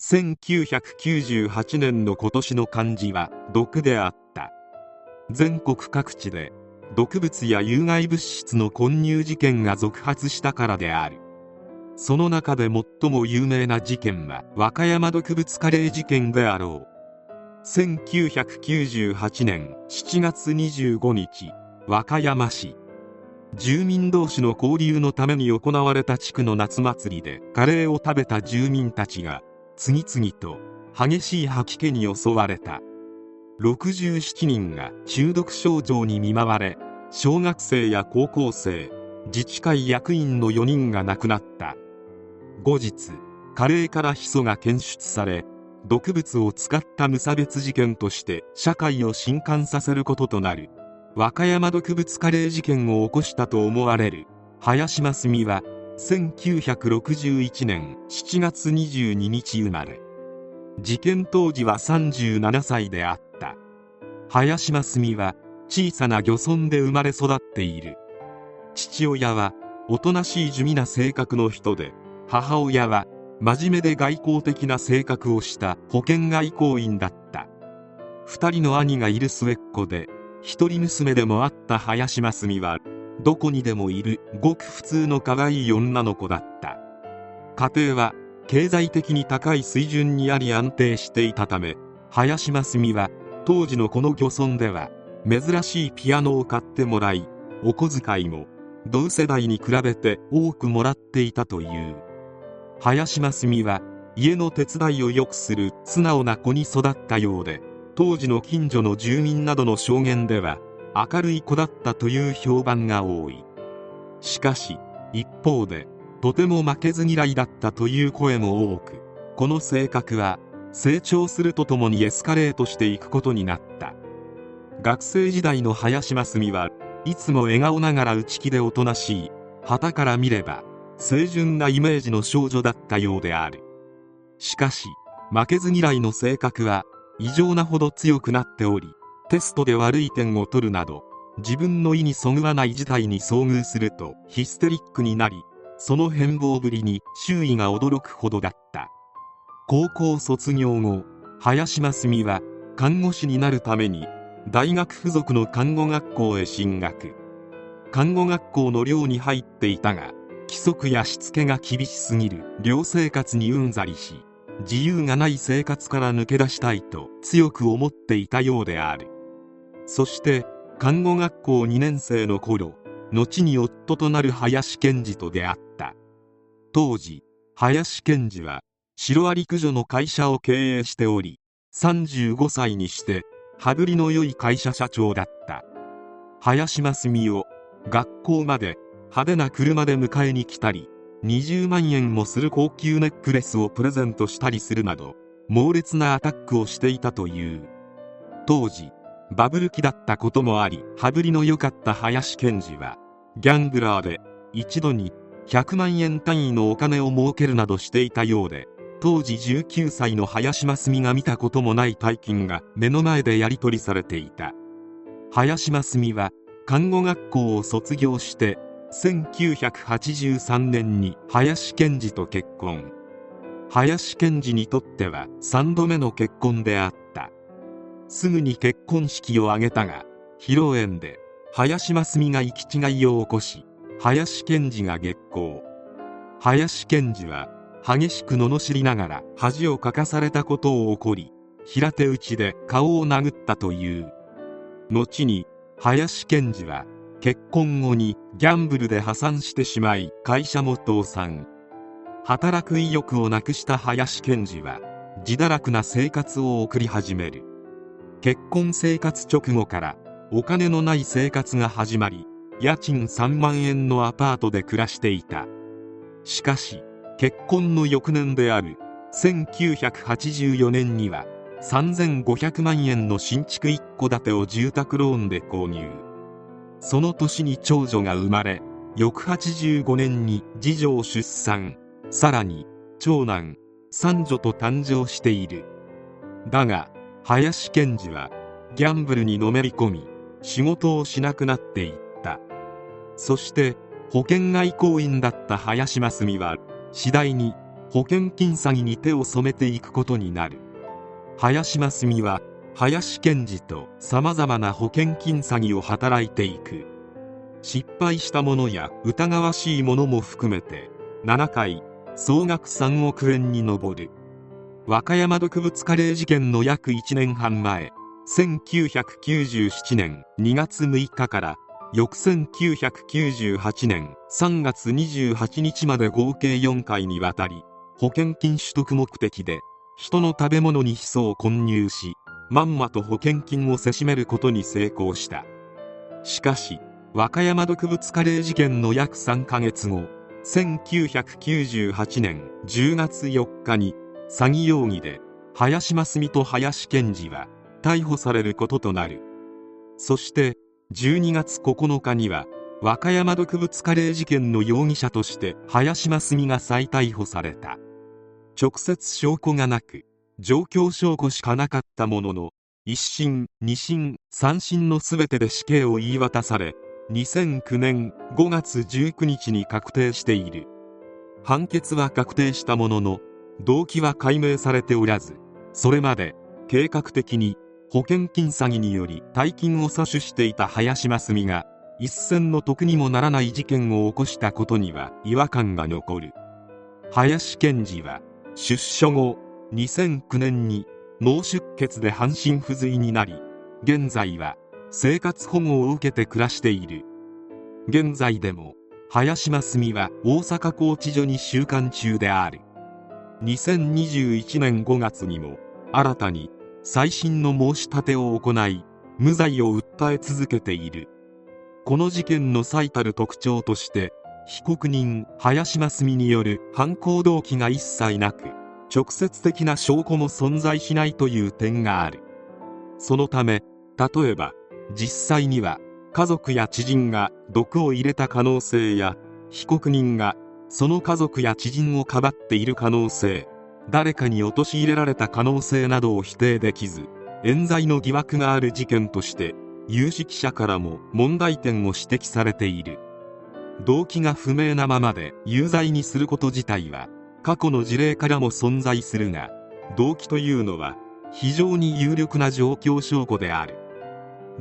1998年の今年の漢字は毒であった。全国各地で毒物や有害物質の混入事件が続発したからである。その中で最も有名な事件は和歌山毒物カレー事件であろう。1998年7月25日和歌山市。住民同士の交流のために行われた地区の夏祭りでカレーを食べた住民たちが次々と激しい吐き気に襲われた。67人が中毒症状に見舞われ小学生や高校生自治会役員の4人が亡くなった。後日カレーからヒ素が検出され毒物を使った無差別事件として社会を震撼させることとなる。和歌山毒物カレー事件を起こしたと思われる林真澄は1961年7月22日生まれ。事件当時は37歳であった。林真澄は小さな漁村で生まれ育っている。父親はおとなしい地味な性格の人で母親は真面目で外交的な性格をした保険外交員だった。2人の兄がいる末っ子で一人娘でもあった林真澄はどこにでもいるごく普通の可愛い女の子だった。家庭は経済的に高い水準にあり安定していたため林真澄は当時のこの漁村では珍しいピアノを買ってもらいお小遣いも同世代に比べて多くもらっていたという。林真澄は家の手伝いをよくする素直な子に育ったようで当時の近所の住民などの証言では明るい子だったという評判が多い。しかし一方でとても負けず嫌いだったという声も多くこの性格は成長するとともにエスカレートしていくことになった。学生時代の林真澄はいつも笑顔ながら内気でおとなしい旗から見れば清純なイメージの少女だったようである。しかし負けず嫌いの性格は異常なほど強くなっておりテストで悪い点を取るなど自分の意にそぐわない事態に遭遇するとヒステリックになりその変貌ぶりに周囲が驚くほどだった。高校卒業後林真澄は看護師になるために大学附属の看護学校へ進学。看護学校の寮に入っていたが規則やしつけが厳しすぎる。寮生活にうんざりし自由がない生活から抜け出したいと強く思っていたようである。そして看護学校2年生の頃後に夫となる林賢治と出会った。当時林賢治はシロアリ駆除の会社を経営しており35歳にして羽振りの良い会社社長だった。林真澄を学校まで派手な車で迎えに来たり20万円もする高級ネックレスをプレゼントしたりするなど猛烈なアタックをしていたという。当時バブル期だったこともあり羽振りの良かった林賢治はギャンブラーで一度に100万円単位のお金を儲けるなどしていたようで当時19歳の林真澄が見たこともない大金が目の前でやり取りされていた。林真澄は看護学校を卒業して1983年に林賢治と結婚。林賢治にとっては3度目の結婚であった。すぐに結婚式を挙げたが披露宴で林真澄が行き違いを起こし林賢治が激高。林賢治は激しく罵りながら恥をかかされたことを怒り平手打ちで顔を殴ったという。後に林賢治は結婚後にギャンブルで破産してしまい会社も倒産。働く意欲をなくした林賢治は自堕落な生活を送り始める。結婚生活直後からお金のない生活が始まり家賃3万円のアパートで暮らしていた。しかし結婚の翌年である1984年には3500万円の新築一戸建てを住宅ローンで購入。その年に長女が生まれ翌85年に次女を出産。さらに長男三女と誕生している。だが林賢治はギャンブルにのめり込み仕事をしなくなっていった。そして保険外交員だった林真澄は次第に保険金詐欺に手を染めていくことになる。林真澄は林賢治とさまざまな保険金詐欺を働いていく。失敗したものや疑わしいものも含めて7回総額3億円に上る。和歌山毒物カレー事件の約1年半前1997年2月6日から翌1998年3月28日まで合計4回にわたり保険金取得目的で人の食べ物にヒ素を混入しまんまと保険金をせしめることに成功した。しかし和歌山毒物カレー事件の約3ヶ月後1998年10月4日に詐欺容疑で林真澄と林賢治は逮捕されることとなる。そして12月9日には和歌山毒物カレー事件の容疑者として林真澄が再逮捕された。直接証拠がなく状況証拠しかなかったものの1審2審3審の全てで死刑を言い渡され2009年5月19日に確定している。判決は確定したものの動機は解明されておらずそれまで計画的に保険金詐欺により大金を詐取していた林真澄が一銭の得にもならない事件を起こしたことには違和感が残る。林賢治は出所後2009年に脳出血で半身不随になり現在は生活保護を受けて暮らしている。現在でも林真澄は大阪拘置所に収監中である。2021年5月にも新たに再審の申し立てを行い無罪を訴え続けている。この事件の最たる特徴として被告人林真澄による犯行動機が一切なく直接的な証拠も存在しないという点がある。そのため例えば実際には家族や知人が毒を入れた可能性や被告人がその家族や知人をかばっている可能性誰かに陥れられた可能性などを否定できず冤罪の疑惑がある事件として有識者からも問題点を指摘されている。動機が不明なままで有罪にすること自体は過去の事例からも存在するが動機というのは非常に有力な状況証拠である。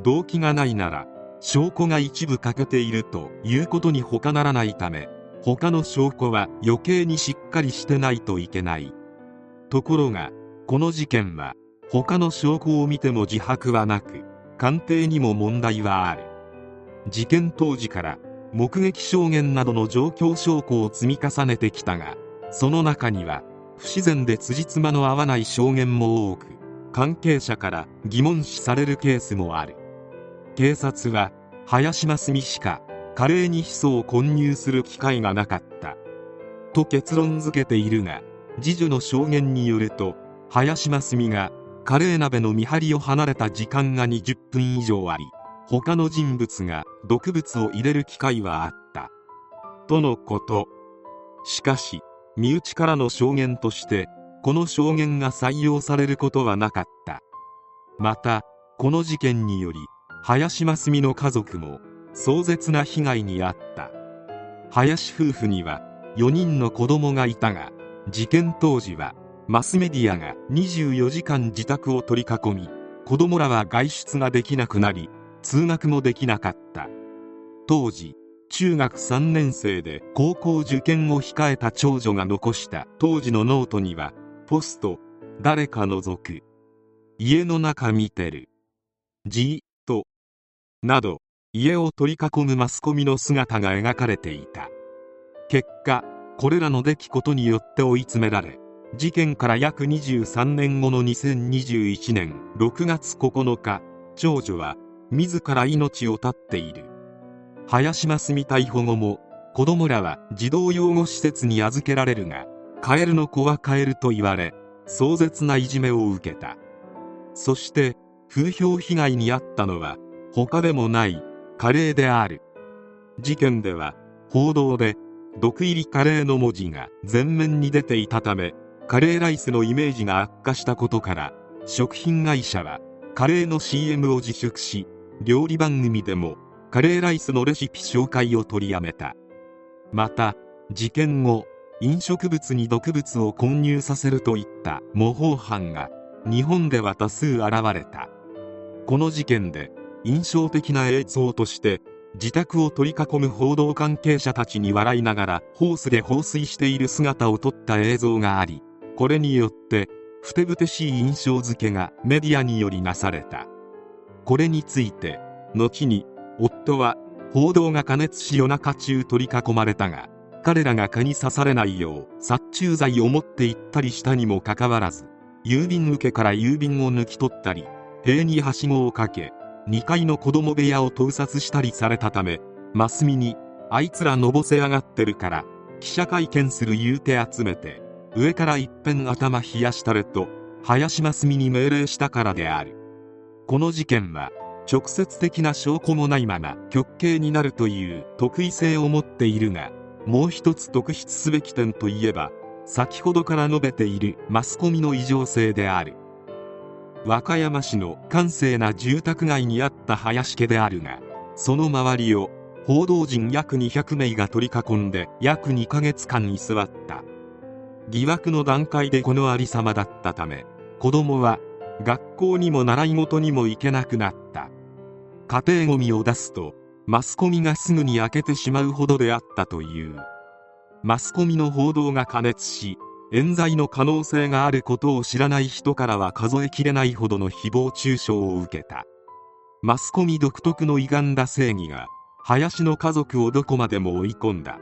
動機がないなら証拠が一部欠けているということに他ならないため他の証拠は余計にしっかりしてないといけない。ところがこの事件は他の証拠を見ても自白はなく鑑定にも問題はある。事件当時から目撃証言などの状況証拠を積み重ねてきたがその中には不自然で辻褄の合わない証言も多く関係者から疑問視されるケースもある。警察は林真澄しかカレーにヒ素を混入する機会がなかった。と結論付けているが次女の証言によると林真澄がカレー鍋の見張りを離れた時間が20分以上あり他の人物が毒物を入れる機会はあった。とのこと。しかし身内からの証言としてこの証言が採用されることはなかった。またこの事件により林真澄の家族も壮絶な被害に遭った。林夫婦には4人の子供がいたが事件当時はマスメディアが24時間自宅を取り囲み子供らは外出ができなくなり通学もできなかった。当時中学3年生で高校受験を控えた長女が残した。当時のノートにはポスト誰か覗く。家の中見てる。じーっと。など家を取り囲むマスコミの姿が描かれていた。結果これらの出来事によって追い詰められ事件から約23年後の2021年6月9日長女は自ら命を絶っている。林真澄逮捕後も子供らは児童養護施設に預けられるがカエルの子はカエルと言われ壮絶ないじめを受けた。そして風評被害に遭ったのは他でもないカレーである。事件では報道で毒入りカレーの文字が前面に出ていたためカレーライスのイメージが悪化したことから食品会社はカレーの CM を自粛し料理番組でもカレーライスのレシピ紹介を取りやめた。また事件後飲食物に毒物を混入させるといった模倣犯が日本では多数現れた。この事件で印象的な映像として自宅を取り囲む報道関係者たちに笑いながらホースで放水している姿を撮った映像がありこれによってふてぶてしい印象付けがメディアによりなされた。これについて後に夫は報道が加熱し夜中中取り囲まれたが彼らが蚊に刺されないよう殺虫剤を持って行ったりしたにもかかわらず郵便受けから郵便を抜き取ったり塀にはしごをかけ2階の子供部屋を盗撮したりされたためマスミにあいつらのぼせ上がってるから記者会見する言うて集めて上から一遍頭冷やしたれと林真澄に命令したからである。この事件は直接的な証拠もないまま極刑になるという特異性を持っているがもう一つ特筆すべき点といえば先ほどから述べているマスコミの異常性である。和歌山市の閑静な住宅街にあった林家であるがその周りを報道陣約200名が取り囲んで約2ヶ月間居座った。疑惑の段階でこのありさまだったため子供は学校にも習い事にも行けなくなった。家庭ゴミを出すとマスコミがすぐに開けてしまうほどであったという。マスコミの報道が過熱し冤罪の可能性があることを知らない人からは数えきれないほどの誹謗中傷を受けた。マスコミ独特の歪んだ正義が林の家族をどこまでも追い込んだ。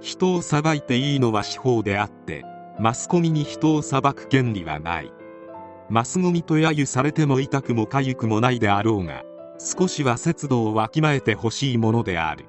人を裁いていいのは司法であってマスコミに人を裁く権利はない。マスゴミと揶揄されても痛くも痒くもないであろうが少しは節度をわきまえてほしいものである。